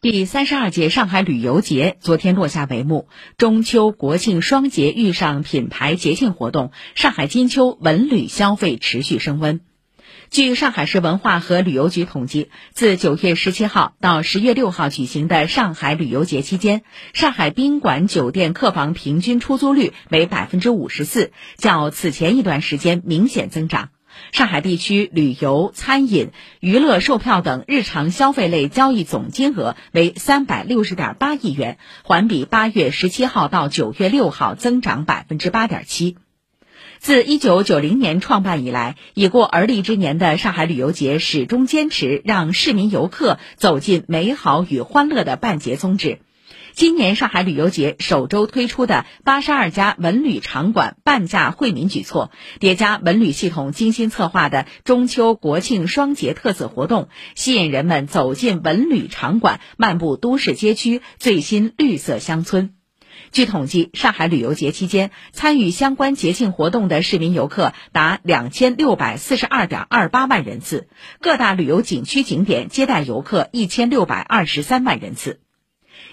第三十二届上海旅游节昨天落下帷幕，中秋国庆双节遇上品牌节庆活动，上海金秋文旅消费持续升温。据上海市文化和旅游局统计，自九月十七号到十月六号举行的上海旅游节期间，上海宾馆酒店客房平均出租率为百分之五十四，较此前一段时间明显增长。上海地区旅游、餐饮、娱乐售票等日常消费类交易总金额为三百六十点八亿元，环比八月十七号到九月六号增长百分之八点七。自一九九零年创办以来，已过而立之年的上海旅游节始终坚持让市民游客走进美好与欢乐的办节宗旨。今年上海旅游节首周推出的八十二家文旅场馆半价惠民举措，叠加文旅系统精心策划的中秋国庆双节特色活动，吸引人们走进文旅场馆，漫步都市街区、最新绿色乡村。据统计，上海旅游节期间参与相关节庆活动的市民游客达两千六百四十二点二八万人次，各大旅游景区景点接待游客一千六百二十三万人次。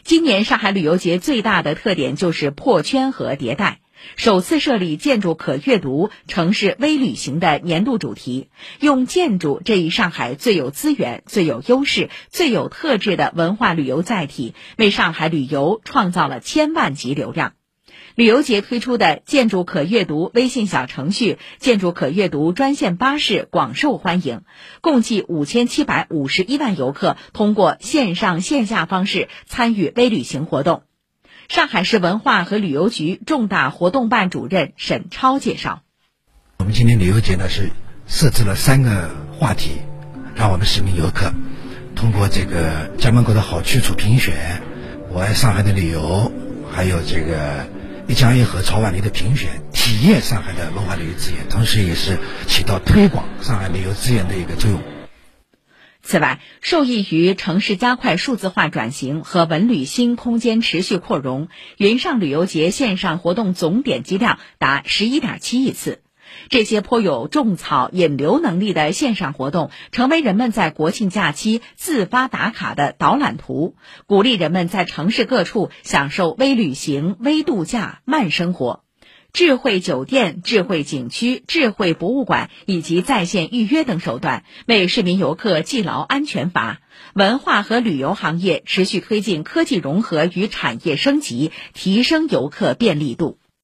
今年上海旅游节最大的特点就是破圈和迭代，首次设立“建筑可阅读，城市微旅行”的年度主题，用建筑这一上海最有资源、最有优势、最有特质的文化旅游载体，为上海旅游创造了千万级流量。旅游节推出的“建筑可阅读”微信小程序、“建筑可阅读”专线巴士广受欢迎，共计五千七百五十一万游客通过线上线下方式参与微旅行活动。上海市文化和旅游局重大活动办主任沈超介绍：“我们今年旅游节呢是设置了三个话题，让我们市民游客通过这个家门口的好去处评选，我爱上海的旅游，还有这个。”一江一河潮万里的评选，体验上海的文化旅游资源，同时也是起到推广上海旅游资源的一个作用。此外，受益于城市加快数字化转型和文旅新空间持续扩容，云上旅游节线上活动总点击量达十一点七亿次。这些颇有种草引流能力的线上活动，成为人们在国庆假期自发打卡的导览图，鼓励人们在城市各处享受微旅行、微度假、慢生活。智慧酒店、智慧景区、智慧博物馆以及在线预约等手段，为市民游客系牢安全阀。文化和旅游行业持续推进科技融合与产业升级，提升游客便利度。